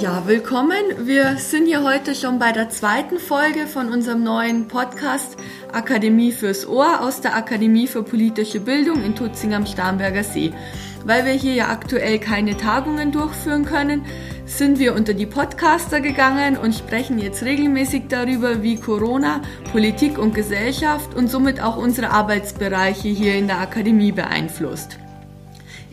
Ja, willkommen. Wir sind hier heute schon bei der zweiten Folge von unserem neuen Podcast Akademie fürs Ohr aus der Akademie für politische Bildung in Tutzing am Starnberger See. Weil wir hier ja aktuell keine Tagungen durchführen können, sind wir unter die Podcaster gegangen und sprechen jetzt regelmäßig darüber, wie Corona Politik und Gesellschaft und somit auch unsere Arbeitsbereiche hier in der Akademie beeinflusst.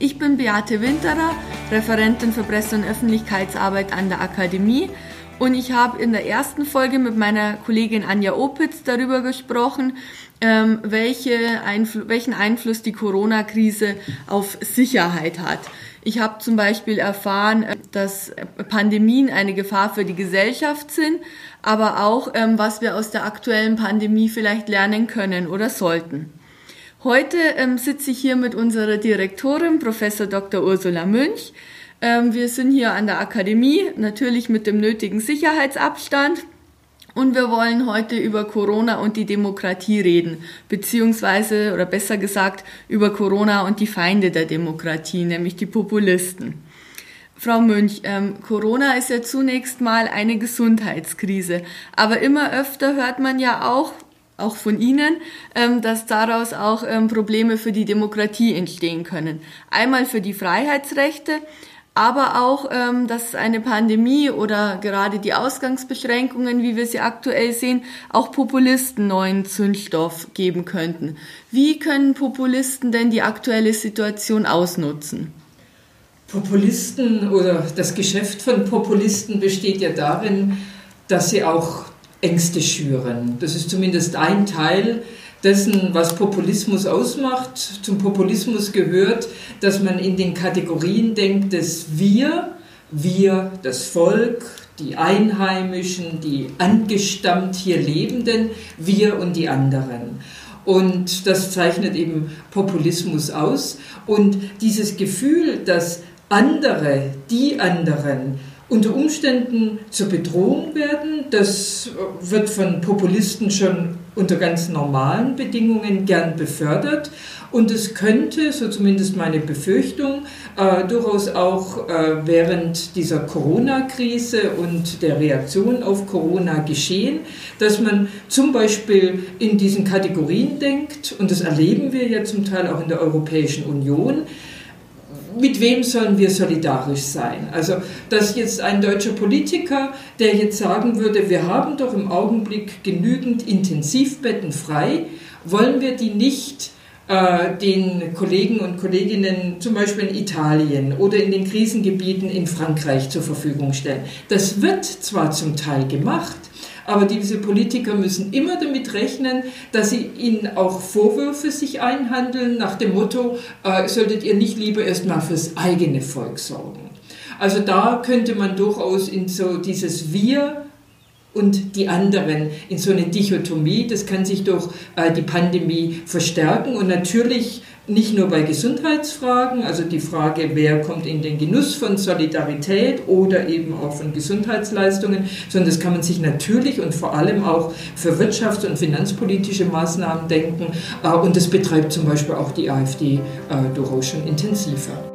Ich bin Beate Winterer, Referentin für Presse- und Öffentlichkeitsarbeit an der Akademie und ich habe in der ersten Folge mit meiner Kollegin Anja Opitz darüber gesprochen, ähm, welche Einfl welchen Einfluss die Corona-Krise auf Sicherheit hat. Ich habe zum Beispiel erfahren, äh, dass Pandemien eine Gefahr für die Gesellschaft sind, aber auch, ähm, was wir aus der aktuellen Pandemie vielleicht lernen können oder sollten. Heute ähm, sitze ich hier mit unserer Direktorin, Professor Dr. Ursula Münch. Ähm, wir sind hier an der Akademie, natürlich mit dem nötigen Sicherheitsabstand. Und wir wollen heute über Corona und die Demokratie reden, beziehungsweise, oder besser gesagt, über Corona und die Feinde der Demokratie, nämlich die Populisten. Frau Münch, ähm, Corona ist ja zunächst mal eine Gesundheitskrise, aber immer öfter hört man ja auch, auch von Ihnen, ähm, dass daraus auch ähm, Probleme für die Demokratie entstehen können. Einmal für die Freiheitsrechte, aber auch, ähm, dass eine Pandemie oder gerade die Ausgangsbeschränkungen, wie wir sie aktuell sehen, auch Populisten neuen Zündstoff geben könnten. Wie können Populisten denn die aktuelle Situation ausnutzen? Populisten oder das Geschäft von Populisten besteht ja darin, dass sie auch Ängste schüren. Das ist zumindest ein Teil dessen, was Populismus ausmacht. Zum Populismus gehört, dass man in den Kategorien denkt, dass wir, wir, das Volk, die Einheimischen, die angestammt hier Lebenden, wir und die anderen. Und das zeichnet eben Populismus aus. Und dieses Gefühl, dass andere, die anderen, unter Umständen zur Bedrohung werden. Das wird von Populisten schon unter ganz normalen Bedingungen gern befördert. Und es könnte, so zumindest meine Befürchtung, äh, durchaus auch äh, während dieser Corona-Krise und der Reaktion auf Corona geschehen, dass man zum Beispiel in diesen Kategorien denkt, und das erleben wir ja zum Teil auch in der Europäischen Union, mit wem sollen wir solidarisch sein? Also, dass jetzt ein deutscher Politiker, der jetzt sagen würde, wir haben doch im Augenblick genügend Intensivbetten frei, wollen wir die nicht äh, den Kollegen und Kolleginnen zum Beispiel in Italien oder in den Krisengebieten in Frankreich zur Verfügung stellen? Das wird zwar zum Teil gemacht, aber diese Politiker müssen immer damit rechnen, dass sie ihnen auch Vorwürfe sich einhandeln nach dem Motto, äh, solltet ihr nicht lieber erstmal fürs eigene Volk sorgen. Also da könnte man durchaus in so dieses Wir und die anderen in so eine Dichotomie, das kann sich durch äh, die Pandemie verstärken und natürlich nicht nur bei Gesundheitsfragen, also die Frage, wer kommt in den Genuss von Solidarität oder eben auch von Gesundheitsleistungen, sondern das kann man sich natürlich und vor allem auch für wirtschafts- und finanzpolitische Maßnahmen denken. Äh, und das betreibt zum Beispiel auch die AfD äh, durchaus schon intensiver.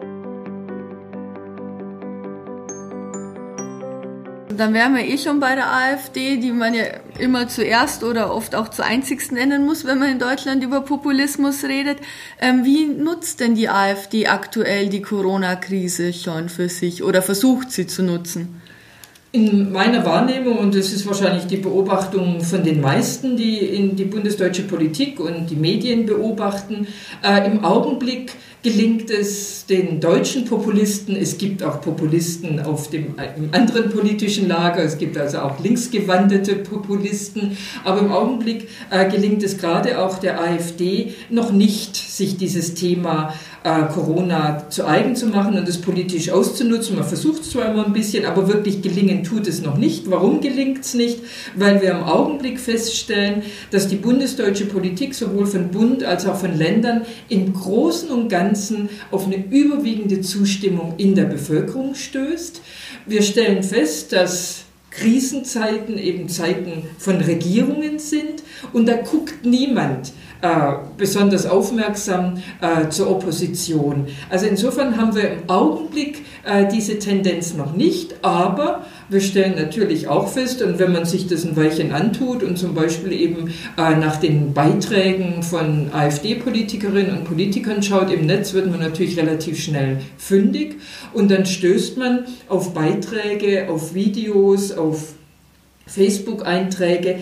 Dann wären wir eh schon bei der AfD, die man ja immer zuerst oder oft auch zu einzigsten nennen muss, wenn man in Deutschland über Populismus redet. Ähm, wie nutzt denn die AfD aktuell die Corona-Krise schon für sich oder versucht sie zu nutzen? In meiner Wahrnehmung, und das ist wahrscheinlich die Beobachtung von den meisten, die in die bundesdeutsche Politik und die Medien beobachten, äh, im Augenblick gelingt es den deutschen Populisten, es gibt auch Populisten auf dem anderen politischen Lager, es gibt also auch linksgewandete Populisten, aber im Augenblick äh, gelingt es gerade auch der AfD noch nicht, sich dieses Thema äh, Corona zu eigen zu machen und es politisch auszunutzen. Man versucht es zwar immer ein bisschen, aber wirklich gelingen tut es noch nicht. Warum gelingt es nicht? Weil wir im Augenblick feststellen, dass die bundesdeutsche Politik sowohl von Bund als auch von Ländern im Großen und Ganzen auf eine überwiegende Zustimmung in der Bevölkerung stößt. Wir stellen fest, dass Krisenzeiten eben Zeiten von Regierungen sind und da guckt niemand äh, besonders aufmerksam äh, zur Opposition. Also insofern haben wir im Augenblick äh, diese Tendenz noch nicht, aber wir stellen natürlich auch fest, und wenn man sich das ein Weilchen antut und zum Beispiel eben äh, nach den Beiträgen von AfD-Politikerinnen und Politikern schaut im Netz, wird man natürlich relativ schnell fündig und dann stößt man auf Beiträge, auf Videos, auf Facebook-Einträge,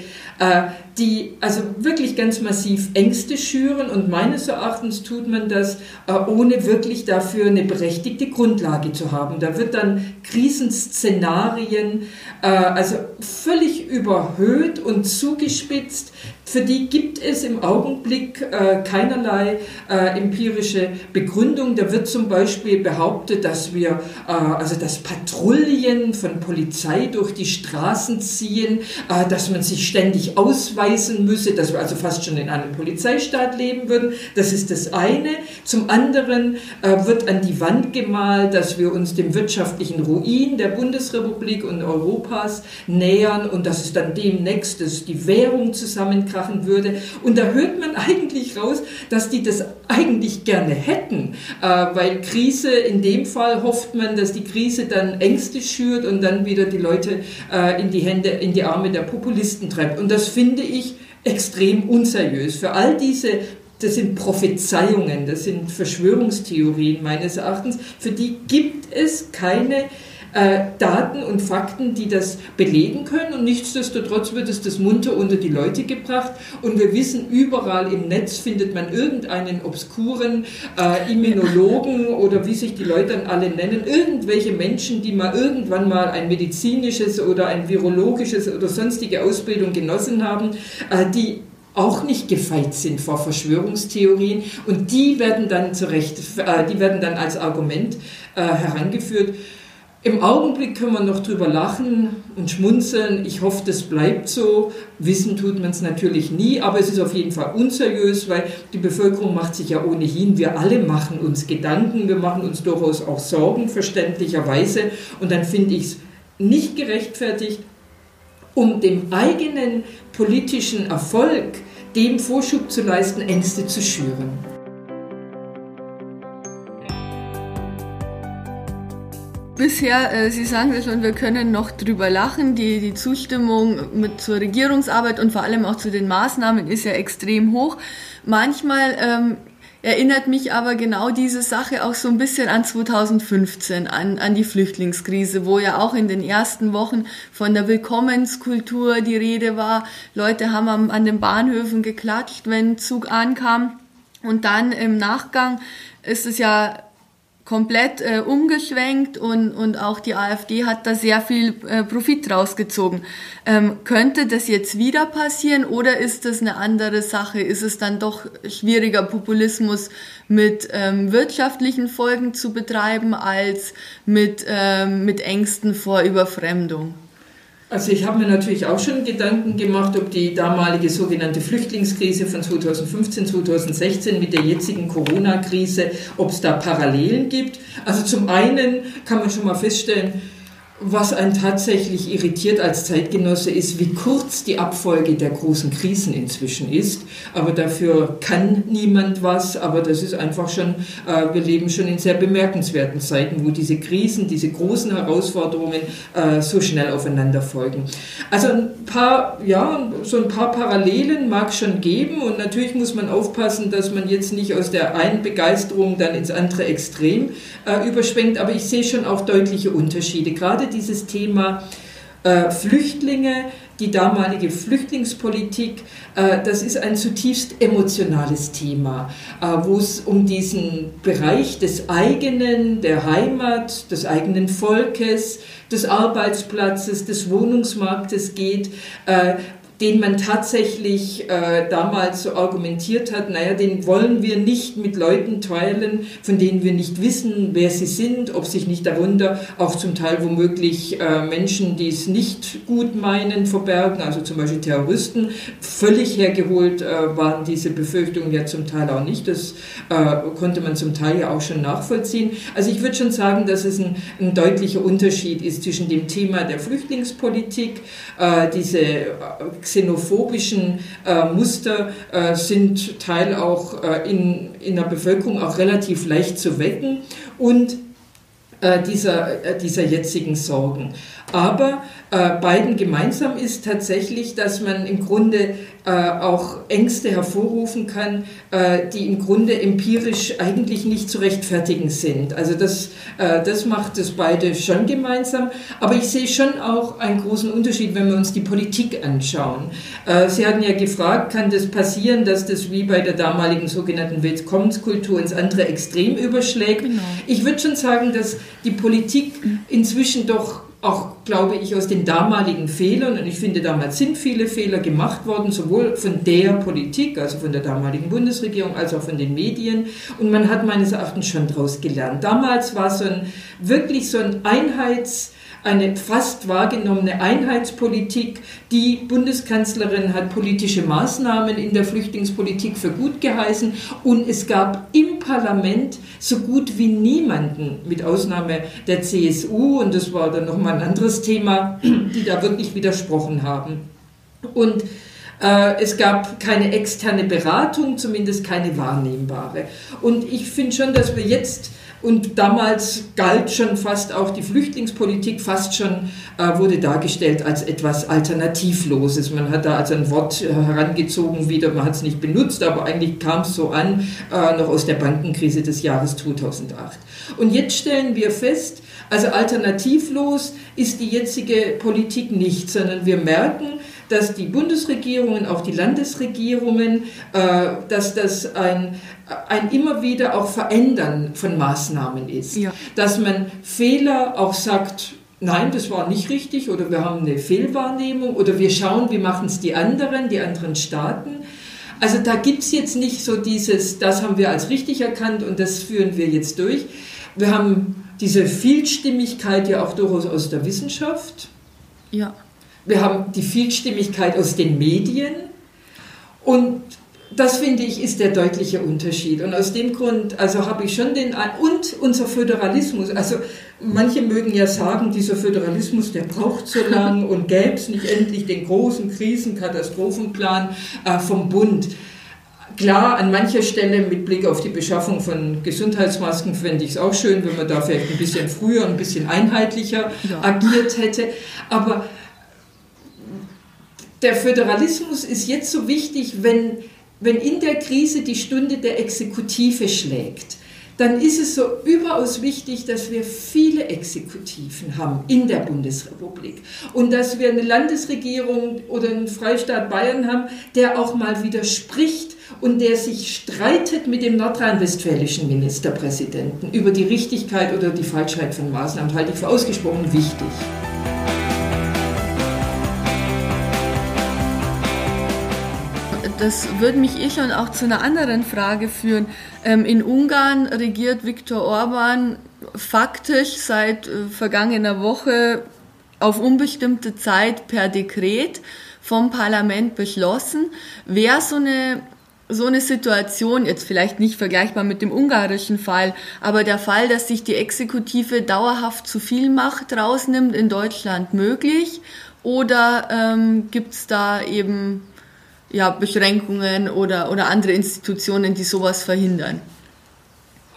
die also wirklich ganz massiv Ängste schüren und meines Erachtens tut man das, äh, ohne wirklich dafür eine berechtigte Grundlage zu haben. Da wird dann Krisenszenarien äh, also völlig überhöht und zugespitzt für die gibt es im Augenblick äh, keinerlei äh, empirische Begründung. Da wird zum Beispiel behauptet, dass wir, äh, also dass Patrouillen von Polizei durch die Straßen ziehen, äh, dass man sich ständig ausweisen müsse, dass wir also fast schon in einem Polizeistaat leben würden. Das ist das eine. Zum anderen äh, wird an die Wand gemalt, dass wir uns dem wirtschaftlichen Ruin der Bundesrepublik und Europas nähern und dass es dann demnächst die Währung zusammenkommt krachen würde. Und da hört man eigentlich raus, dass die das eigentlich gerne hätten, äh, weil Krise, in dem Fall hofft man, dass die Krise dann Ängste schürt und dann wieder die Leute äh, in die Hände, in die Arme der Populisten treibt. Und das finde ich extrem unseriös. Für all diese das sind Prophezeiungen, das sind Verschwörungstheorien meines Erachtens, für die gibt es keine äh, Daten und Fakten, die das belegen können. Und nichtsdestotrotz wird es das munter unter die Leute gebracht. Und wir wissen, überall im Netz findet man irgendeinen obskuren äh, Immunologen oder wie sich die Leute dann alle nennen, irgendwelche Menschen, die mal irgendwann mal ein medizinisches oder ein virologisches oder sonstige Ausbildung genossen haben, äh, die auch nicht gefeit sind vor Verschwörungstheorien und die werden dann zurecht, äh, die werden dann als Argument äh, herangeführt. Im Augenblick können wir noch drüber lachen und schmunzeln. Ich hoffe, das bleibt so. Wissen tut man es natürlich nie, aber es ist auf jeden Fall unseriös, weil die Bevölkerung macht sich ja ohnehin, wir alle machen uns Gedanken, wir machen uns durchaus auch Sorgen, verständlicherweise. Und dann finde ich es nicht gerechtfertigt, um dem eigenen politischen Erfolg dem Vorschub zu leisten, Ängste zu schüren. Bisher, äh, Sie sagen es schon, wir können noch drüber lachen. Die, die Zustimmung mit zur Regierungsarbeit und vor allem auch zu den Maßnahmen ist ja extrem hoch. Manchmal ähm, erinnert mich aber genau diese Sache auch so ein bisschen an 2015, an, an die Flüchtlingskrise, wo ja auch in den ersten Wochen von der Willkommenskultur die Rede war. Leute haben am, an den Bahnhöfen geklatscht, wenn Zug ankam. Und dann im Nachgang ist es ja komplett äh, umgeschwenkt und, und auch die AfD hat da sehr viel äh, Profit rausgezogen. Ähm, könnte das jetzt wieder passieren oder ist das eine andere Sache? Ist es dann doch schwieriger, Populismus mit ähm, wirtschaftlichen Folgen zu betreiben als mit, ähm, mit Ängsten vor Überfremdung? Also ich habe mir natürlich auch schon Gedanken gemacht, ob die damalige sogenannte Flüchtlingskrise von 2015, 2016 mit der jetzigen Corona-Krise, ob es da Parallelen gibt. Also zum einen kann man schon mal feststellen, was einen tatsächlich irritiert als Zeitgenosse ist, wie kurz die Abfolge der großen Krisen inzwischen ist. Aber dafür kann niemand was. Aber das ist einfach schon, äh, wir leben schon in sehr bemerkenswerten Zeiten, wo diese Krisen, diese großen Herausforderungen äh, so schnell aufeinander folgen. Also ein paar, ja, so ein paar Parallelen mag es schon geben. Und natürlich muss man aufpassen, dass man jetzt nicht aus der einen Begeisterung dann ins andere Extrem äh, überschwenkt. Aber ich sehe schon auch deutliche Unterschiede. Gerade gerade dieses Thema äh, Flüchtlinge, die damalige Flüchtlingspolitik, äh, das ist ein zutiefst emotionales Thema, äh, wo es um diesen Bereich des eigenen, der Heimat, des eigenen Volkes, des Arbeitsplatzes, des Wohnungsmarktes geht. Äh, den man tatsächlich äh, damals so argumentiert hat, naja, den wollen wir nicht mit Leuten teilen, von denen wir nicht wissen, wer sie sind, ob sich nicht darunter auch zum Teil womöglich äh, Menschen, die es nicht gut meinen, verbergen, also zum Beispiel Terroristen. Völlig hergeholt äh, waren diese Befürchtungen ja zum Teil auch nicht. Das äh, konnte man zum Teil ja auch schon nachvollziehen. Also ich würde schon sagen, dass es ein, ein deutlicher Unterschied ist zwischen dem Thema der Flüchtlingspolitik, äh, diese xenophobischen äh, Muster äh, sind Teil auch äh, in, in der Bevölkerung auch relativ leicht zu wecken und äh, dieser, äh, dieser jetzigen Sorgen. Aber äh, beiden gemeinsam ist tatsächlich, dass man im Grunde äh, auch Ängste hervorrufen kann, äh, die im Grunde empirisch eigentlich nicht zu rechtfertigen sind. Also das, äh, das macht das beide schon gemeinsam. Aber ich sehe schon auch einen großen Unterschied, wenn wir uns die Politik anschauen. Äh, Sie hatten ja gefragt, kann das passieren, dass das wie bei der damaligen sogenannten Willkommenskultur ins andere Extrem überschlägt? Genau. Ich würde schon sagen, dass die Politik inzwischen doch auch, glaube ich, aus den damaligen Fehlern, und ich finde, damals sind viele Fehler gemacht worden, sowohl von der Politik, also von der damaligen Bundesregierung, als auch von den Medien. Und man hat meines Erachtens schon daraus gelernt. Damals war so ein, wirklich so ein Einheits- eine fast wahrgenommene Einheitspolitik. Die Bundeskanzlerin hat politische Maßnahmen in der Flüchtlingspolitik für gut geheißen und es gab im Parlament so gut wie niemanden, mit Ausnahme der CSU, und das war dann nochmal ein anderes Thema, die da wirklich widersprochen haben. Und äh, es gab keine externe Beratung, zumindest keine wahrnehmbare. Und ich finde schon, dass wir jetzt und damals galt schon fast auch die Flüchtlingspolitik, fast schon äh, wurde dargestellt als etwas Alternativloses. Man hat da also ein Wort äh, herangezogen, wieder, man hat es nicht benutzt, aber eigentlich kam es so an, äh, noch aus der Bankenkrise des Jahres 2008. Und jetzt stellen wir fest, also alternativlos ist die jetzige Politik nicht, sondern wir merken, dass die Bundesregierungen, auch die Landesregierungen, äh, dass das ein, ein immer wieder auch Verändern von Maßnahmen ist. Ja. Dass man Fehler auch sagt, nein, das war nicht richtig oder wir haben eine Fehlwahrnehmung oder wir schauen, wie machen es die anderen, die anderen Staaten. Also da gibt es jetzt nicht so dieses, das haben wir als richtig erkannt und das führen wir jetzt durch. Wir haben diese Vielstimmigkeit ja auch durchaus aus der Wissenschaft. Ja. Wir haben die Vielstimmigkeit aus den Medien und das finde ich ist der deutliche Unterschied. Und aus dem Grund, also habe ich schon den, und unser Föderalismus, also manche mögen ja sagen, dieser Föderalismus, der braucht so lang und gäbe es nicht endlich den großen Krisenkatastrophenplan äh, vom Bund. Klar, an mancher Stelle mit Blick auf die Beschaffung von Gesundheitsmasken fände ich es auch schön, wenn man da vielleicht ein bisschen früher, ein bisschen einheitlicher ja. agiert hätte. Aber der Föderalismus ist jetzt so wichtig, wenn, wenn in der Krise die Stunde der Exekutive schlägt. Dann ist es so überaus wichtig, dass wir viele Exekutiven haben in der Bundesrepublik und dass wir eine Landesregierung oder einen Freistaat Bayern haben, der auch mal widerspricht und der sich streitet mit dem nordrhein-westfälischen Ministerpräsidenten über die Richtigkeit oder die Falschheit von Maßnahmen, halte ich für ausgesprochen wichtig. Das würde mich eh schon auch zu einer anderen Frage führen. Ähm, in Ungarn regiert Viktor Orban faktisch seit äh, vergangener Woche auf unbestimmte Zeit per Dekret vom Parlament beschlossen. Wäre so eine so eine Situation, jetzt vielleicht nicht vergleichbar mit dem ungarischen Fall, aber der Fall, dass sich die Exekutive dauerhaft zu viel Macht rausnimmt, in Deutschland möglich? Oder ähm, gibt es da eben ja, Beschränkungen oder, oder andere Institutionen, die sowas verhindern?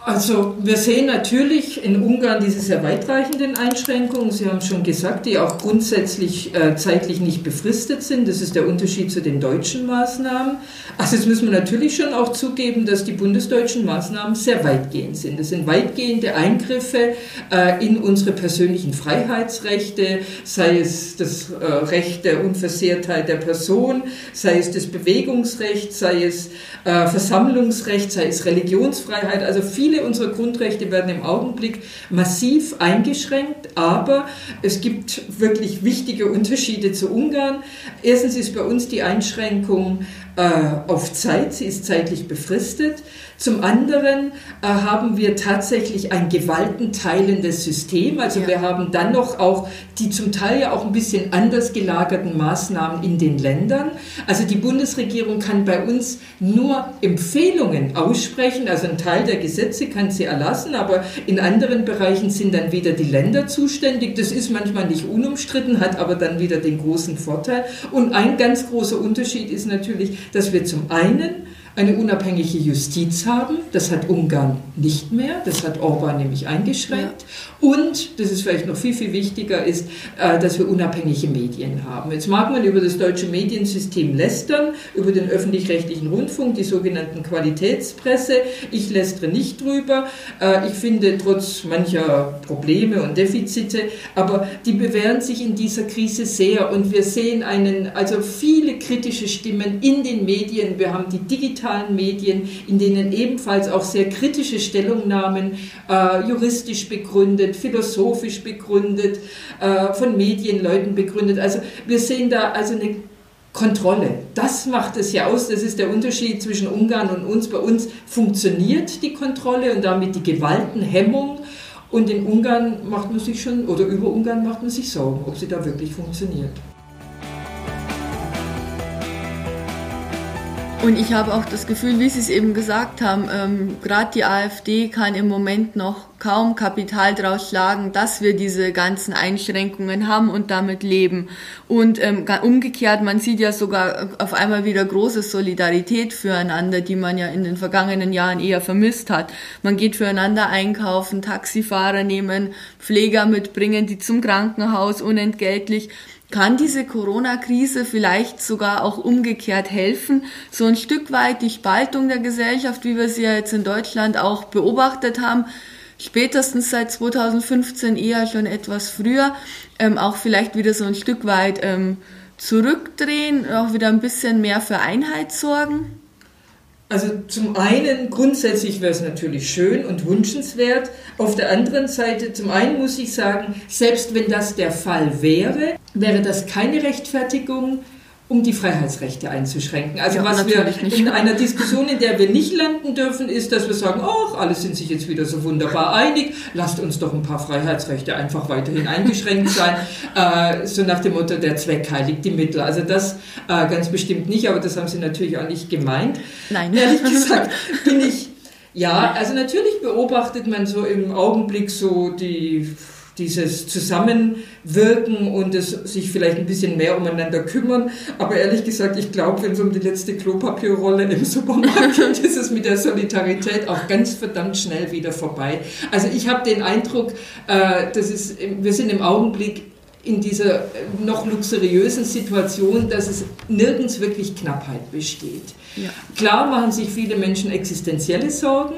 Also wir sehen natürlich in Ungarn diese sehr weitreichenden Einschränkungen, Sie haben schon gesagt, die auch grundsätzlich äh, zeitlich nicht befristet sind. Das ist der Unterschied zu den deutschen Maßnahmen. Also jetzt müssen wir natürlich schon auch zugeben, dass die bundesdeutschen Maßnahmen sehr weitgehend sind. Das sind weitgehende Eingriffe äh, in unsere persönlichen Freiheitsrechte, sei es das äh, Recht der Unversehrtheit der Person, sei es das Bewegungsrecht, sei es äh, Versammlungsrecht, sei es Religionsfreiheit. Also viele Viele unserer Grundrechte werden im Augenblick massiv eingeschränkt, aber es gibt wirklich wichtige Unterschiede zu Ungarn. Erstens ist bei uns die Einschränkung äh, auf Zeit, sie ist zeitlich befristet. Zum anderen äh, haben wir tatsächlich ein gewaltenteilendes System. Also ja. wir haben dann noch auch die zum Teil ja auch ein bisschen anders gelagerten Maßnahmen in den Ländern. Also die Bundesregierung kann bei uns nur Empfehlungen aussprechen. Also ein Teil der Gesetze kann sie erlassen, aber in anderen Bereichen sind dann wieder die Länder zuständig. Das ist manchmal nicht unumstritten, hat aber dann wieder den großen Vorteil. Und ein ganz großer Unterschied ist natürlich, dass wir zum einen eine unabhängige Justiz haben. Das hat Ungarn nicht mehr. Das hat Orban nämlich eingeschränkt. Ja. Und, das ist vielleicht noch viel, viel wichtiger, ist, äh, dass wir unabhängige Medien haben. Jetzt mag man über das deutsche Mediensystem lästern, über den öffentlich-rechtlichen Rundfunk, die sogenannten Qualitätspresse. Ich lästere nicht drüber. Äh, ich finde, trotz mancher Probleme und Defizite, aber die bewähren sich in dieser Krise sehr. Und wir sehen einen, also viele kritische Stimmen in den Medien. Wir haben die digitale digitalen Medien, in denen ebenfalls auch sehr kritische Stellungnahmen äh, juristisch begründet, philosophisch begründet, äh, von Medienleuten begründet. Also wir sehen da also eine Kontrolle. Das macht es ja aus. Das ist der Unterschied zwischen Ungarn und uns. Bei uns funktioniert die Kontrolle und damit die Gewaltenhemmung. Und in Ungarn macht man sich schon, oder über Ungarn macht man sich Sorgen, ob sie da wirklich funktioniert. Und ich habe auch das Gefühl, wie Sie es eben gesagt haben, ähm, gerade die AfD kann im Moment noch kaum Kapital draus schlagen, dass wir diese ganzen Einschränkungen haben und damit leben. Und ähm, umgekehrt, man sieht ja sogar auf einmal wieder große Solidarität füreinander, die man ja in den vergangenen Jahren eher vermisst hat. Man geht füreinander einkaufen, Taxifahrer nehmen, Pfleger mitbringen, die zum Krankenhaus unentgeltlich kann diese Corona-Krise vielleicht sogar auch umgekehrt helfen, so ein Stück weit die Spaltung der Gesellschaft, wie wir sie ja jetzt in Deutschland auch beobachtet haben, spätestens seit 2015 eher schon etwas früher, ähm, auch vielleicht wieder so ein Stück weit ähm, zurückdrehen, auch wieder ein bisschen mehr für Einheit sorgen? Also zum einen grundsätzlich wäre es natürlich schön und wünschenswert. Auf der anderen Seite, zum einen muss ich sagen, selbst wenn das der Fall wäre, wäre das keine Rechtfertigung um die Freiheitsrechte einzuschränken. Also ja, was wir nicht. in einer Diskussion, in der wir nicht landen dürfen, ist, dass wir sagen, ach, alle sind sich jetzt wieder so wunderbar einig, lasst uns doch ein paar Freiheitsrechte einfach weiterhin eingeschränkt sein, äh, so nach dem Motto, der Zweck heiligt die Mittel. Also das äh, ganz bestimmt nicht, aber das haben Sie natürlich auch nicht gemeint. Nein. Ehrlich gesagt bin ich, ja, also natürlich beobachtet man so im Augenblick so die dieses Zusammenwirken und es sich vielleicht ein bisschen mehr umeinander kümmern. Aber ehrlich gesagt, ich glaube, wenn es um die letzte Klopapierrolle im Supermarkt geht, ist es mit der Solidarität auch ganz verdammt schnell wieder vorbei. Also ich habe den Eindruck, äh, das ist, wir sind im Augenblick in dieser noch luxuriösen Situation, dass es nirgends wirklich Knappheit besteht. Ja. Klar machen sich viele Menschen existenzielle Sorgen,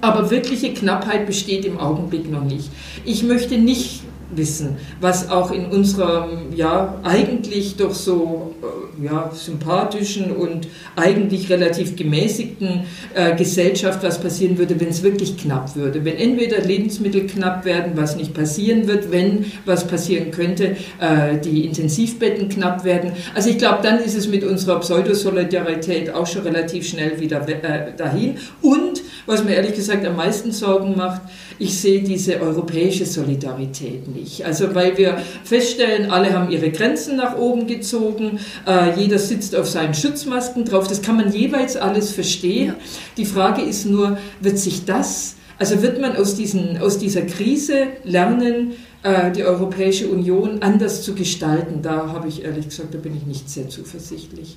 aber wirkliche Knappheit besteht im Augenblick noch nicht. Ich möchte nicht wissen, was auch in unserer ja eigentlich doch so äh, ja sympathischen und eigentlich relativ gemäßigten äh, Gesellschaft was passieren würde, wenn es wirklich knapp würde. Wenn entweder Lebensmittel knapp werden, was nicht passieren wird, wenn was passieren könnte, äh, die Intensivbetten knapp werden. Also ich glaube, dann ist es mit unserer Pseudosolidarität auch schon relativ schnell wieder äh, dahin. Und was mir ehrlich gesagt am meisten Sorgen macht, ich sehe diese europäische Solidarität nicht. Also weil wir feststellen, alle haben ihre Grenzen nach oben gezogen, äh, jeder sitzt auf seinen Schutzmasken drauf, das kann man jeweils alles verstehen. Ja. Die Frage ist nur, wird sich das, also wird man aus, diesen, aus dieser Krise lernen, äh, die Europäische Union anders zu gestalten? Da habe ich ehrlich gesagt, da bin ich nicht sehr zuversichtlich.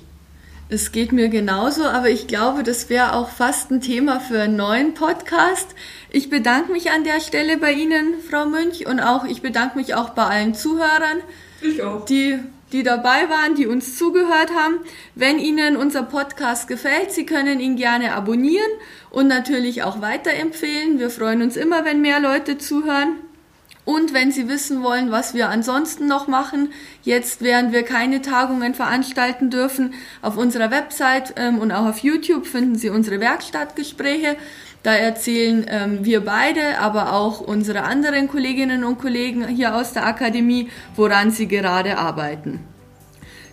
Es geht mir genauso, aber ich glaube, das wäre auch fast ein Thema für einen neuen Podcast. Ich bedanke mich an der Stelle bei Ihnen, Frau Münch, und auch ich bedanke mich auch bei allen Zuhörern, die die dabei waren, die uns zugehört haben. Wenn Ihnen unser Podcast gefällt, Sie können ihn gerne abonnieren und natürlich auch weiterempfehlen. Wir freuen uns immer, wenn mehr Leute zuhören. Und wenn Sie wissen wollen, was wir ansonsten noch machen, jetzt während wir keine Tagungen veranstalten dürfen, auf unserer Website ähm, und auch auf YouTube finden Sie unsere Werkstattgespräche. Da erzählen ähm, wir beide, aber auch unsere anderen Kolleginnen und Kollegen hier aus der Akademie, woran sie gerade arbeiten.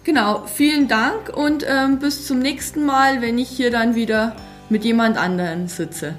Genau, vielen Dank und ähm, bis zum nächsten Mal, wenn ich hier dann wieder mit jemand anderen sitze.